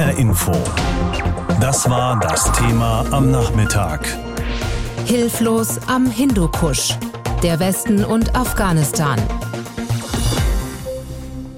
HR Info. Das war das Thema am Nachmittag. Hilflos am Hindukusch. Der Westen und Afghanistan.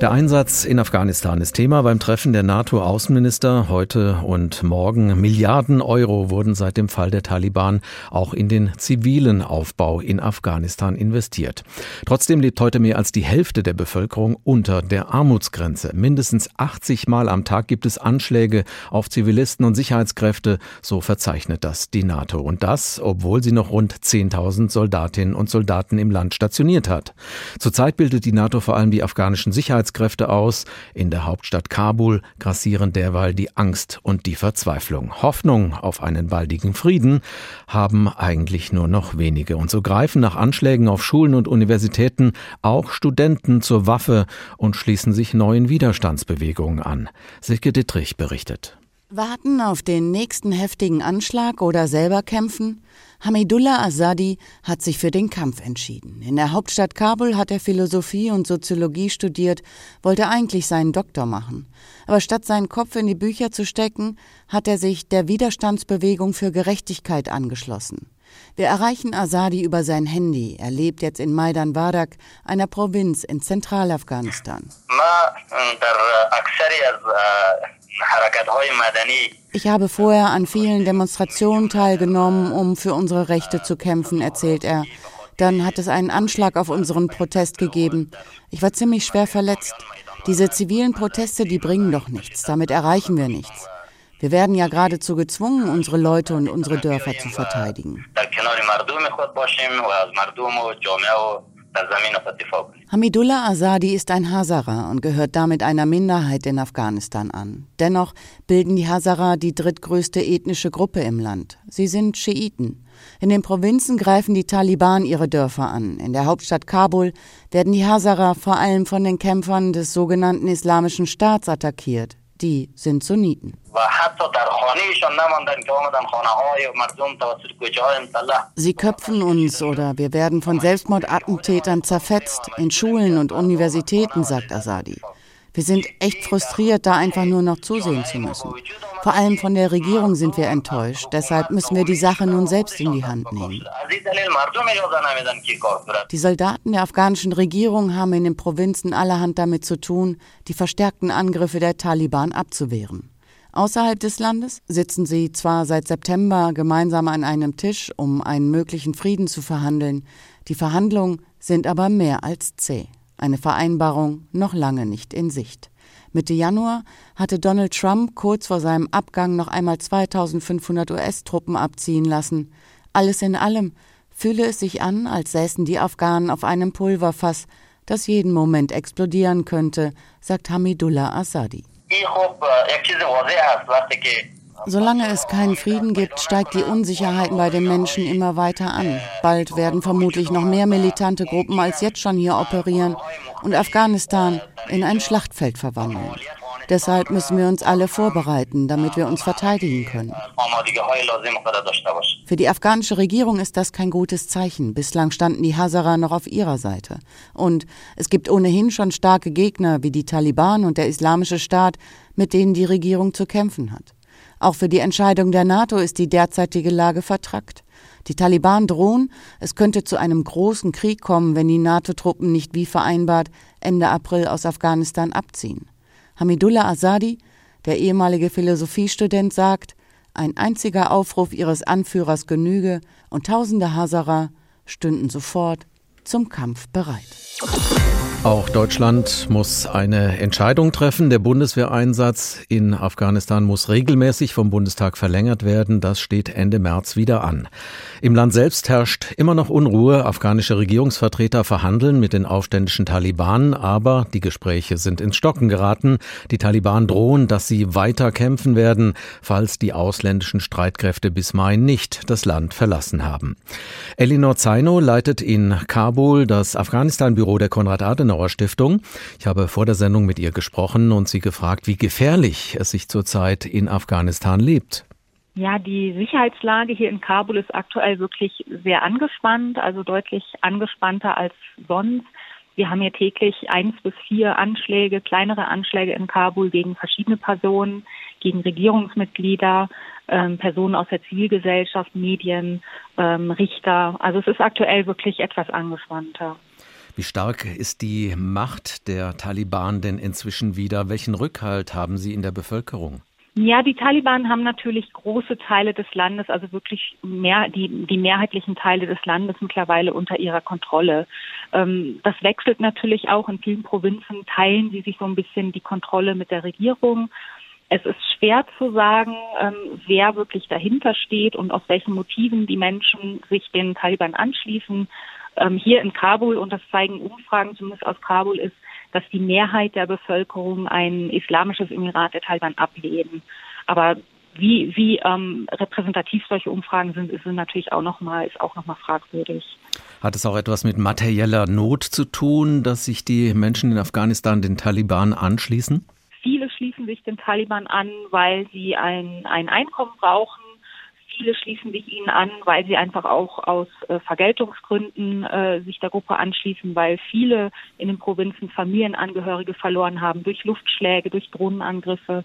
Der Einsatz in Afghanistan ist Thema beim Treffen der NATO-Außenminister heute und morgen. Milliarden Euro wurden seit dem Fall der Taliban auch in den zivilen Aufbau in Afghanistan investiert. Trotzdem lebt heute mehr als die Hälfte der Bevölkerung unter der Armutsgrenze. Mindestens 80 Mal am Tag gibt es Anschläge auf Zivilisten und Sicherheitskräfte, so verzeichnet das die NATO. Und das, obwohl sie noch rund 10.000 Soldatinnen und Soldaten im Land stationiert hat. Zurzeit bildet die NATO vor allem die afghanischen Sicherheitskräfte Sicherheitskräfte aus. In der Hauptstadt Kabul grassieren derweil die Angst und die Verzweiflung. Hoffnung auf einen baldigen Frieden haben eigentlich nur noch wenige. Und so greifen nach Anschlägen auf Schulen und Universitäten auch Studenten zur Waffe und schließen sich neuen Widerstandsbewegungen an. Silke Dittrich berichtet. Warten auf den nächsten heftigen Anschlag oder selber kämpfen? Hamidullah Azadi hat sich für den Kampf entschieden. In der Hauptstadt Kabul hat er Philosophie und Soziologie studiert, wollte eigentlich seinen Doktor machen. Aber statt seinen Kopf in die Bücher zu stecken, hat er sich der Widerstandsbewegung für Gerechtigkeit angeschlossen. Wir erreichen Azadi über sein Handy. Er lebt jetzt in Maidan Wadak, einer Provinz in Zentralafghanistan. Ich habe vorher an vielen Demonstrationen teilgenommen, um für unsere Rechte zu kämpfen, erzählt er. Dann hat es einen Anschlag auf unseren Protest gegeben. Ich war ziemlich schwer verletzt. Diese zivilen Proteste, die bringen doch nichts. Damit erreichen wir nichts. Wir werden ja geradezu gezwungen, unsere Leute und unsere Dörfer zu verteidigen. Hamidullah Azadi ist ein Hazara und gehört damit einer Minderheit in Afghanistan an. Dennoch bilden die Hazara die drittgrößte ethnische Gruppe im Land. Sie sind Schiiten. In den Provinzen greifen die Taliban ihre Dörfer an. In der Hauptstadt Kabul werden die Hazara vor allem von den Kämpfern des sogenannten Islamischen Staats attackiert. Die sind Sunniten. Sie köpfen uns oder wir werden von Selbstmordattentätern zerfetzt in Schulen und Universitäten, sagt Asadi. Wir sind echt frustriert, da einfach nur noch zusehen zu müssen. Vor allem von der Regierung sind wir enttäuscht. Deshalb müssen wir die Sache nun selbst in die Hand nehmen. Die Soldaten der afghanischen Regierung haben in den Provinzen allerhand damit zu tun, die verstärkten Angriffe der Taliban abzuwehren. Außerhalb des Landes sitzen sie zwar seit September gemeinsam an einem Tisch, um einen möglichen Frieden zu verhandeln, die Verhandlungen sind aber mehr als zäh eine Vereinbarung noch lange nicht in Sicht. Mitte Januar hatte Donald Trump kurz vor seinem Abgang noch einmal 2500 US-Truppen abziehen lassen. Alles in allem fühle es sich an, als säßen die Afghanen auf einem Pulverfass, das jeden Moment explodieren könnte, sagt Hamidullah Assadi. Solange es keinen Frieden gibt, steigt die Unsicherheit bei den Menschen immer weiter an. Bald werden vermutlich noch mehr militante Gruppen als jetzt schon hier operieren und Afghanistan in ein Schlachtfeld verwandeln. Deshalb müssen wir uns alle vorbereiten, damit wir uns verteidigen können. Für die afghanische Regierung ist das kein gutes Zeichen. Bislang standen die Hazara noch auf ihrer Seite. Und es gibt ohnehin schon starke Gegner wie die Taliban und der Islamische Staat, mit denen die Regierung zu kämpfen hat. Auch für die Entscheidung der NATO ist die derzeitige Lage vertrackt. Die Taliban drohen, es könnte zu einem großen Krieg kommen, wenn die NATO-Truppen nicht wie vereinbart Ende April aus Afghanistan abziehen. Hamidullah Azadi, der ehemalige Philosophiestudent, sagt, ein einziger Aufruf ihres Anführers genüge und tausende Hazara stünden sofort zum Kampf bereit. Auch Deutschland muss eine Entscheidung treffen. Der Bundeswehreinsatz in Afghanistan muss regelmäßig vom Bundestag verlängert werden. Das steht Ende März wieder an. Im Land selbst herrscht immer noch Unruhe. Afghanische Regierungsvertreter verhandeln mit den aufständischen Taliban, aber die Gespräche sind ins Stocken geraten. Die Taliban drohen, dass sie weiter kämpfen werden, falls die ausländischen Streitkräfte bis Mai nicht das Land verlassen haben. Elinor Zaino leitet in Kabul das Afghanistan-Büro der Konrad-Adenauer Adenauer Stiftung. Ich habe vor der Sendung mit ihr gesprochen und sie gefragt, wie gefährlich es sich zurzeit in Afghanistan lebt. Ja, die Sicherheitslage hier in Kabul ist aktuell wirklich sehr angespannt, also deutlich angespannter als sonst. Wir haben hier täglich eins bis vier Anschläge, kleinere Anschläge in Kabul gegen verschiedene Personen. gegen Regierungsmitglieder, ähm, Personen aus der Zivilgesellschaft, Medien, ähm, Richter. Also es ist aktuell wirklich etwas angespannter. Wie stark ist die Macht der Taliban denn inzwischen wieder? Welchen Rückhalt haben sie in der Bevölkerung? Ja, die Taliban haben natürlich große Teile des Landes, also wirklich mehr, die, die mehrheitlichen Teile des Landes mittlerweile unter ihrer Kontrolle. Ähm, das wechselt natürlich auch. In vielen Provinzen teilen sie sich so ein bisschen die Kontrolle mit der Regierung. Es ist schwer zu sagen, ähm, wer wirklich dahinter steht und aus welchen Motiven die Menschen sich den Taliban anschließen. Ähm, hier in Kabul, und das zeigen Umfragen zumindest aus Kabul, ist, dass die Mehrheit der Bevölkerung ein islamisches Emirat der Taliban ablehnen. Aber wie, wie ähm, repräsentativ solche Umfragen sind, ist natürlich auch nochmal, ist auch nochmal fragwürdig. Hat es auch etwas mit materieller Not zu tun, dass sich die Menschen in Afghanistan den Taliban anschließen? Viele schließen sich den Taliban an, weil sie ein, ein Einkommen brauchen Viele schließen sich ihnen an, weil sie einfach auch aus äh, Vergeltungsgründen äh, sich der Gruppe anschließen, weil viele in den Provinzen Familienangehörige verloren haben durch Luftschläge, durch Drohnenangriffe.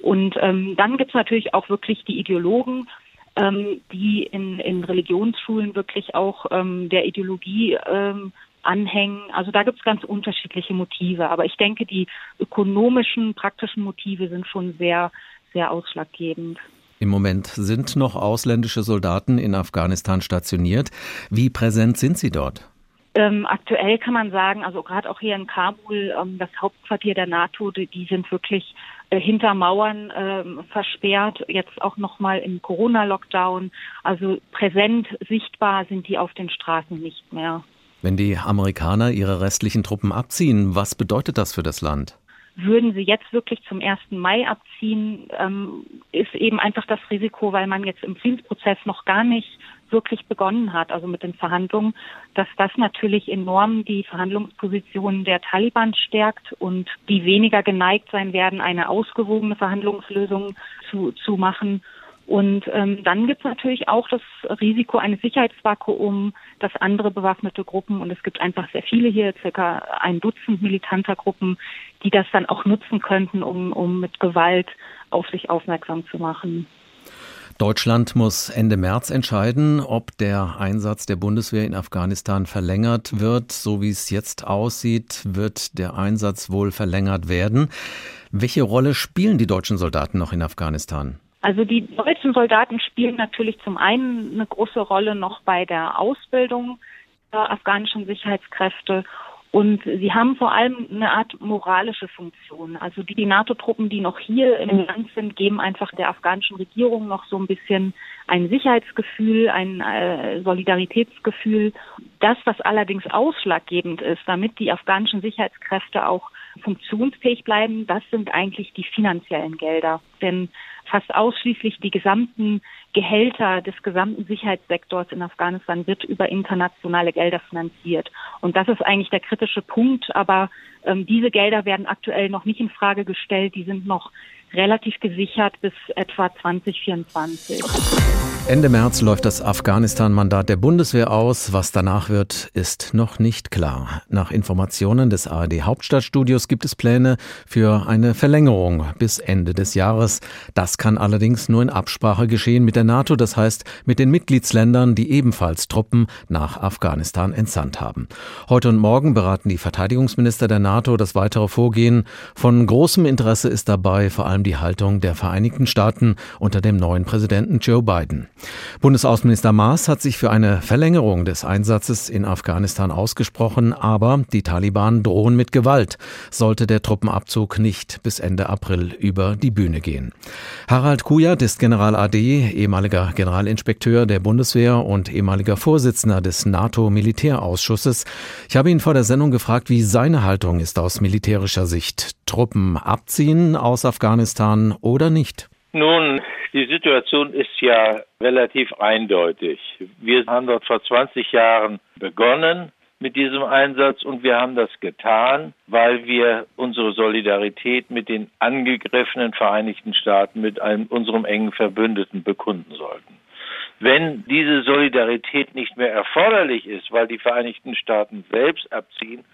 Und ähm, dann gibt es natürlich auch wirklich die Ideologen, ähm, die in, in Religionsschulen wirklich auch ähm, der Ideologie ähm, anhängen. Also da gibt es ganz unterschiedliche Motive. Aber ich denke, die ökonomischen, praktischen Motive sind schon sehr, sehr ausschlaggebend. Im Moment sind noch ausländische Soldaten in Afghanistan stationiert. Wie präsent sind sie dort? Ähm, aktuell kann man sagen, also gerade auch hier in Kabul, ähm, das Hauptquartier der NATO, die, die sind wirklich äh, hinter Mauern äh, versperrt, jetzt auch nochmal im Corona-Lockdown. Also präsent, sichtbar sind die auf den Straßen nicht mehr. Wenn die Amerikaner ihre restlichen Truppen abziehen, was bedeutet das für das Land? Würden sie jetzt wirklich zum 1. Mai abziehen, ähm, ist eben einfach das Risiko, weil man jetzt im Friedensprozess noch gar nicht wirklich begonnen hat, also mit den Verhandlungen, dass das natürlich enorm die Verhandlungspositionen der Taliban stärkt und die weniger geneigt sein werden, eine ausgewogene Verhandlungslösung zu, zu machen und ähm, dann gibt es natürlich auch das Risiko eines Sicherheitsvakuums, dass andere bewaffnete Gruppen, und es gibt einfach sehr viele hier, circa ein Dutzend militanter Gruppen, die das dann auch nutzen könnten, um, um mit Gewalt auf sich aufmerksam zu machen. Deutschland muss Ende März entscheiden, ob der Einsatz der Bundeswehr in Afghanistan verlängert wird. So wie es jetzt aussieht, wird der Einsatz wohl verlängert werden. Welche Rolle spielen die deutschen Soldaten noch in Afghanistan? Also die deutschen Soldaten spielen natürlich zum einen eine große Rolle noch bei der Ausbildung der afghanischen Sicherheitskräfte und sie haben vor allem eine Art moralische Funktion. Also die, NATO-Truppen, die noch hier im Land sind, geben einfach der afghanischen Regierung noch so ein bisschen ein Sicherheitsgefühl, ein äh, Solidaritätsgefühl. Das, was allerdings ausschlaggebend ist, damit die afghanischen Sicherheitskräfte auch funktionsfähig bleiben, das sind eigentlich die finanziellen Gelder. Denn fast ausschließlich die gesamten Gehälter des gesamten Sicherheitssektors in Afghanistan wird über internationale Gelder finanziert. Und das ist eigentlich der kritische Punkt. Aber ähm, diese Gelder werden aktuell noch nicht in Frage gestellt. Die sind noch relativ gesichert bis etwa 2024. Ende März läuft das Afghanistan-Mandat der Bundeswehr aus. Was danach wird, ist noch nicht klar. Nach Informationen des ARD Hauptstadtstudios gibt es Pläne für eine Verlängerung bis Ende des Jahres. Das kann allerdings nur in Absprache geschehen mit der NATO, das heißt mit den Mitgliedsländern, die ebenfalls Truppen nach Afghanistan entsandt haben. Heute und morgen beraten die Verteidigungsminister der NATO das weitere Vorgehen. Von großem Interesse ist dabei vor allem die Haltung der Vereinigten Staaten unter dem neuen Präsidenten Joe Biden. Bundesaußenminister Maas hat sich für eine Verlängerung des Einsatzes in Afghanistan ausgesprochen, aber die Taliban drohen mit Gewalt, sollte der Truppenabzug nicht bis Ende April über die Bühne gehen. Harald Kujat ist General AD, ehemaliger Generalinspekteur der Bundeswehr und ehemaliger Vorsitzender des NATO-Militärausschusses. Ich habe ihn vor der Sendung gefragt, wie seine Haltung ist aus militärischer Sicht. Truppen abziehen aus Afghanistan oder nicht? Nun, die Situation ist ja relativ eindeutig. Wir haben dort vor 20 Jahren begonnen mit diesem Einsatz und wir haben das getan, weil wir unsere Solidarität mit den angegriffenen Vereinigten Staaten, mit einem, unserem engen Verbündeten bekunden sollten. Wenn diese Solidarität nicht mehr erforderlich ist, weil die Vereinigten Staaten selbst abziehen,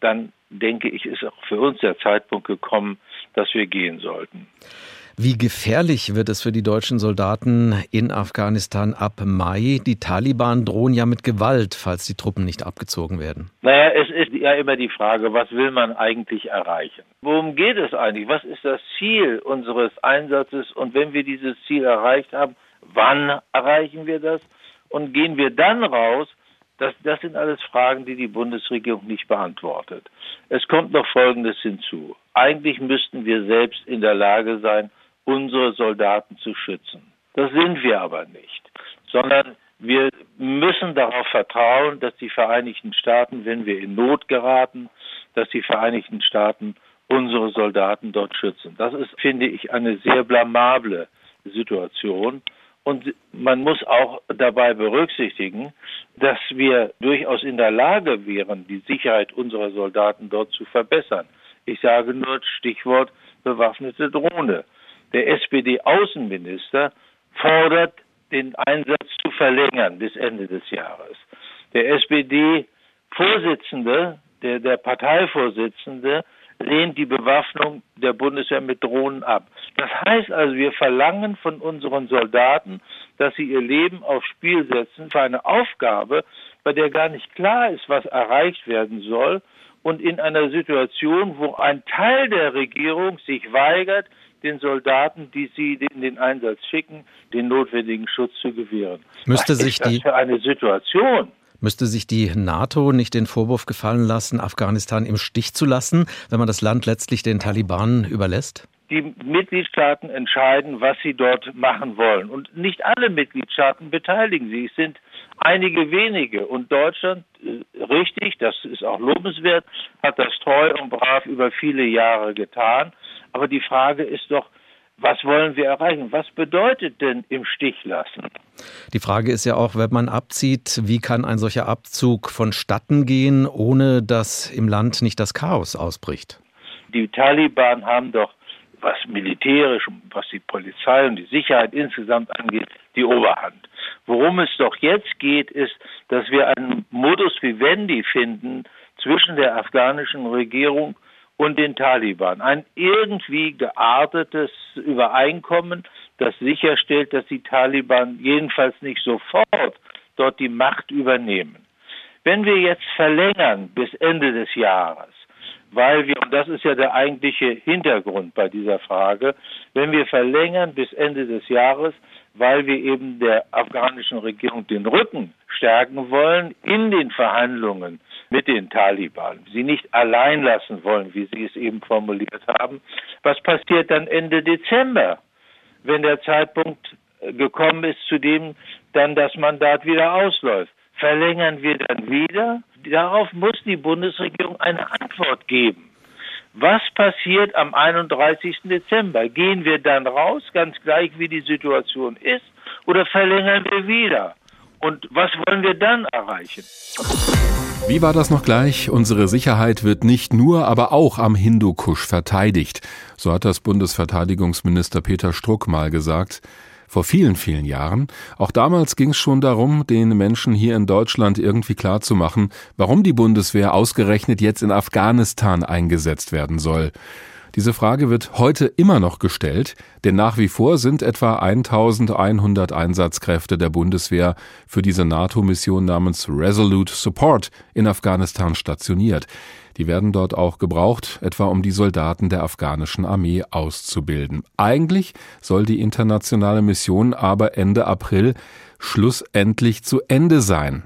dann denke ich, ist auch für uns der Zeitpunkt gekommen, dass wir gehen sollten. Wie gefährlich wird es für die deutschen Soldaten in Afghanistan ab Mai? Die Taliban drohen ja mit Gewalt, falls die Truppen nicht abgezogen werden. Naja, es ist ja immer die Frage, was will man eigentlich erreichen? Worum geht es eigentlich? Was ist das Ziel unseres Einsatzes? Und wenn wir dieses Ziel erreicht haben, wann erreichen wir das? Und gehen wir dann raus? Das, das sind alles Fragen, die die Bundesregierung nicht beantwortet. Es kommt noch Folgendes hinzu. Eigentlich müssten wir selbst in der Lage sein, unsere Soldaten zu schützen. Das sind wir aber nicht, sondern wir müssen darauf vertrauen, dass die Vereinigten Staaten, wenn wir in Not geraten, dass die Vereinigten Staaten unsere Soldaten dort schützen. Das ist, finde ich, eine sehr blamable Situation. Und man muss auch dabei berücksichtigen, dass wir durchaus in der Lage wären, die Sicherheit unserer Soldaten dort zu verbessern. Ich sage nur Stichwort bewaffnete Drohne. Der SPD-Außenminister fordert, den Einsatz zu verlängern bis Ende des Jahres. Der SPD-Vorsitzende, der, der Parteivorsitzende, lehnt die Bewaffnung der Bundeswehr mit Drohnen ab. Das heißt also, wir verlangen von unseren Soldaten, dass sie ihr Leben aufs Spiel setzen für eine Aufgabe, bei der gar nicht klar ist, was erreicht werden soll und in einer Situation, wo ein Teil der Regierung sich weigert, den Soldaten, die sie in den Einsatz schicken, den notwendigen Schutz zu gewähren. Müsste Was sich ist das die für eine Situation? Müsste sich die NATO nicht den Vorwurf gefallen lassen, Afghanistan im Stich zu lassen, wenn man das Land letztlich den Taliban überlässt? Die Mitgliedstaaten entscheiden, was sie dort machen wollen. Und nicht alle Mitgliedstaaten beteiligen sich. Es sind einige wenige. Und Deutschland, äh, richtig, das ist auch lobenswert, hat das treu und brav über viele Jahre getan. Aber die Frage ist doch, was wollen wir erreichen? Was bedeutet denn im Stich lassen? Die Frage ist ja auch, wenn man abzieht, wie kann ein solcher Abzug vonstatten gehen, ohne dass im Land nicht das Chaos ausbricht? Die Taliban haben doch, was militärisch, was die Polizei und die Sicherheit insgesamt angeht, die Oberhand. Worum es doch jetzt geht, ist, dass wir einen Modus vivendi finden zwischen der afghanischen Regierung und den Taliban. Ein irgendwie geartetes Übereinkommen, das sicherstellt, dass die Taliban jedenfalls nicht sofort dort die Macht übernehmen. Wenn wir jetzt verlängern bis Ende des Jahres, weil wir, und das ist ja der eigentliche Hintergrund bei dieser Frage, wenn wir verlängern bis Ende des Jahres, weil wir eben der afghanischen Regierung den Rücken stärken wollen in den Verhandlungen mit den Taliban, sie nicht allein lassen wollen, wie Sie es eben formuliert haben. Was passiert dann Ende Dezember, wenn der Zeitpunkt gekommen ist, zu dem dann das Mandat wieder ausläuft? Verlängern wir dann wieder? Darauf muss die Bundesregierung eine Antwort geben. Was passiert am 31. Dezember? Gehen wir dann raus, ganz gleich wie die Situation ist, oder verlängern wir wieder? Und was wollen wir dann erreichen? Wie war das noch gleich? Unsere Sicherheit wird nicht nur, aber auch am Hindukusch verteidigt. So hat das Bundesverteidigungsminister Peter Struck mal gesagt vor vielen, vielen Jahren. Auch damals ging es schon darum, den Menschen hier in Deutschland irgendwie klarzumachen, warum die Bundeswehr ausgerechnet jetzt in Afghanistan eingesetzt werden soll. Diese Frage wird heute immer noch gestellt, denn nach wie vor sind etwa 1100 Einsatzkräfte der Bundeswehr für diese NATO-Mission namens Resolute Support in Afghanistan stationiert. Die werden dort auch gebraucht, etwa um die Soldaten der afghanischen Armee auszubilden. Eigentlich soll die internationale Mission aber Ende April schlussendlich zu Ende sein.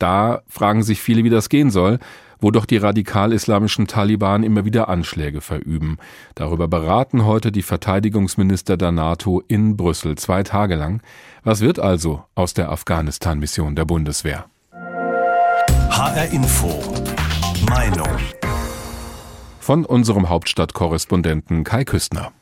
Da fragen sich viele, wie das gehen soll wo doch die radikal-islamischen Taliban immer wieder Anschläge verüben. Darüber beraten heute die Verteidigungsminister der NATO in Brüssel zwei Tage lang. Was wird also aus der Afghanistan-Mission der Bundeswehr? HR Info. Meinung. Von unserem Hauptstadtkorrespondenten Kai Küstner.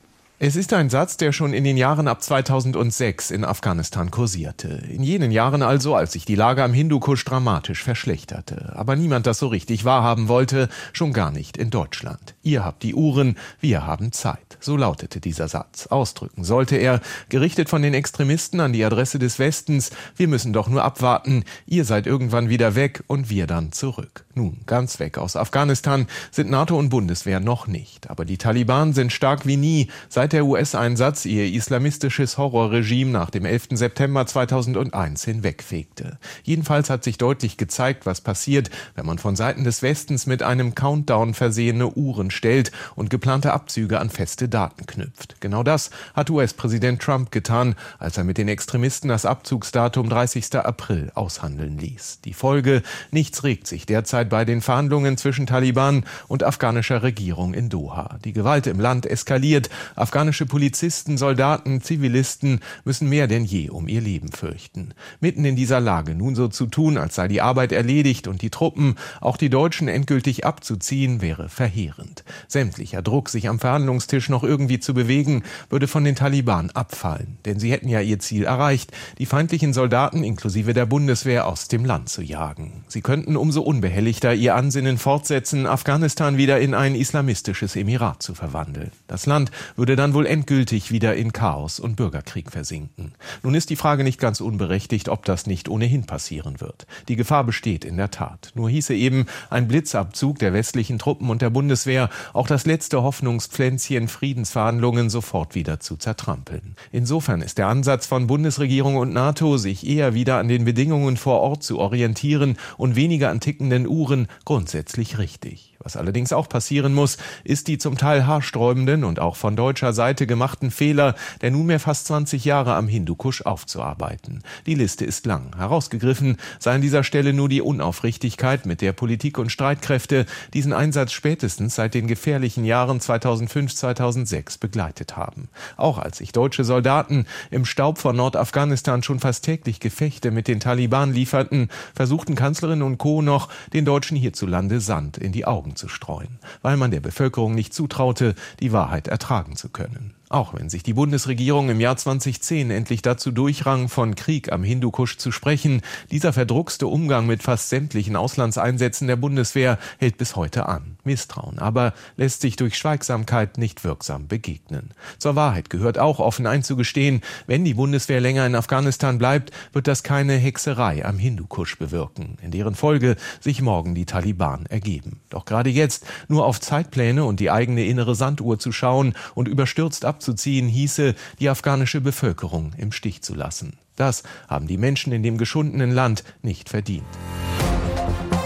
Es ist ein Satz, der schon in den Jahren ab 2006 in Afghanistan kursierte. In jenen Jahren also, als sich die Lage am Hindukusch dramatisch verschlechterte. Aber niemand das so richtig wahrhaben wollte, schon gar nicht in Deutschland. Ihr habt die Uhren, wir haben Zeit. So lautete dieser Satz. Ausdrücken sollte er, gerichtet von den Extremisten an die Adresse des Westens, wir müssen doch nur abwarten, ihr seid irgendwann wieder weg und wir dann zurück. Nun, ganz weg aus Afghanistan sind NATO und Bundeswehr noch nicht. Aber die Taliban sind stark wie nie, seit inwieweit der US-Einsatz ihr islamistisches Horrorregime nach dem 11. September 2001 hinwegfegte. Jedenfalls hat sich deutlich gezeigt, was passiert, wenn man von Seiten des Westens mit einem Countdown versehene Uhren stellt und geplante Abzüge an feste Daten knüpft. Genau das hat US-Präsident Trump getan, als er mit den Extremisten das Abzugsdatum 30. April aushandeln ließ. Die Folge, nichts regt sich derzeit bei den Verhandlungen zwischen Taliban und afghanischer Regierung in Doha. Die Gewalt im Land eskaliert. Afghanische Polizisten, Soldaten, Zivilisten müssen mehr denn je um ihr Leben fürchten. Mitten in dieser Lage nun so zu tun, als sei die Arbeit erledigt und die Truppen, auch die Deutschen, endgültig abzuziehen, wäre verheerend. Sämtlicher Druck, sich am Verhandlungstisch noch irgendwie zu bewegen, würde von den Taliban abfallen. Denn sie hätten ja ihr Ziel erreicht, die feindlichen Soldaten inklusive der Bundeswehr aus dem Land zu jagen. Sie könnten umso unbehelligter ihr Ansinnen fortsetzen, Afghanistan wieder in ein islamistisches Emirat zu verwandeln. Das Land würde dann wohl endgültig wieder in Chaos und Bürgerkrieg versinken. Nun ist die Frage nicht ganz unberechtigt, ob das nicht ohnehin passieren wird. Die Gefahr besteht in der Tat. Nur hieße eben ein Blitzabzug der westlichen Truppen und der Bundeswehr auch das letzte Hoffnungspflänzchen Friedensverhandlungen sofort wieder zu zertrampeln. Insofern ist der Ansatz von Bundesregierung und NATO, sich eher wieder an den Bedingungen vor Ort zu orientieren und weniger an tickenden Uhren, grundsätzlich richtig. Was allerdings auch passieren muss, ist die zum Teil haarsträubenden und auch von deutscher Seite gemachten Fehler der nunmehr fast 20 Jahre am Hindukusch aufzuarbeiten. Die Liste ist lang. Herausgegriffen sei an dieser Stelle nur die Unaufrichtigkeit, mit der Politik und Streitkräfte diesen Einsatz spätestens seit den gefährlichen Jahren 2005-2006 begleitet haben. Auch als sich deutsche Soldaten im Staub von Nordafghanistan schon fast täglich Gefechte mit den Taliban lieferten, versuchten Kanzlerin und Co. noch, den Deutschen hierzulande Sand in die Augen Augen zu streuen, weil man der Bevölkerung nicht zutraute, die Wahrheit ertragen zu können. Auch wenn sich die Bundesregierung im Jahr 2010 endlich dazu durchrang, von Krieg am Hindukusch zu sprechen, dieser verdruckste Umgang mit fast sämtlichen Auslandseinsätzen der Bundeswehr hält bis heute an. Misstrauen aber lässt sich durch Schweigsamkeit nicht wirksam begegnen. Zur Wahrheit gehört auch offen einzugestehen, wenn die Bundeswehr länger in Afghanistan bleibt, wird das keine Hexerei am Hindukusch bewirken, in deren Folge sich morgen die Taliban ergeben. Doch gerade jetzt nur auf Zeitpläne und die eigene innere Sanduhr zu schauen und überstürzt ab abzuziehen hieße, die afghanische Bevölkerung im Stich zu lassen. Das haben die Menschen in dem geschundenen Land nicht verdient.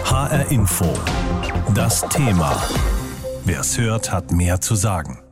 HR Info. Das Thema. Wer es hört, hat mehr zu sagen.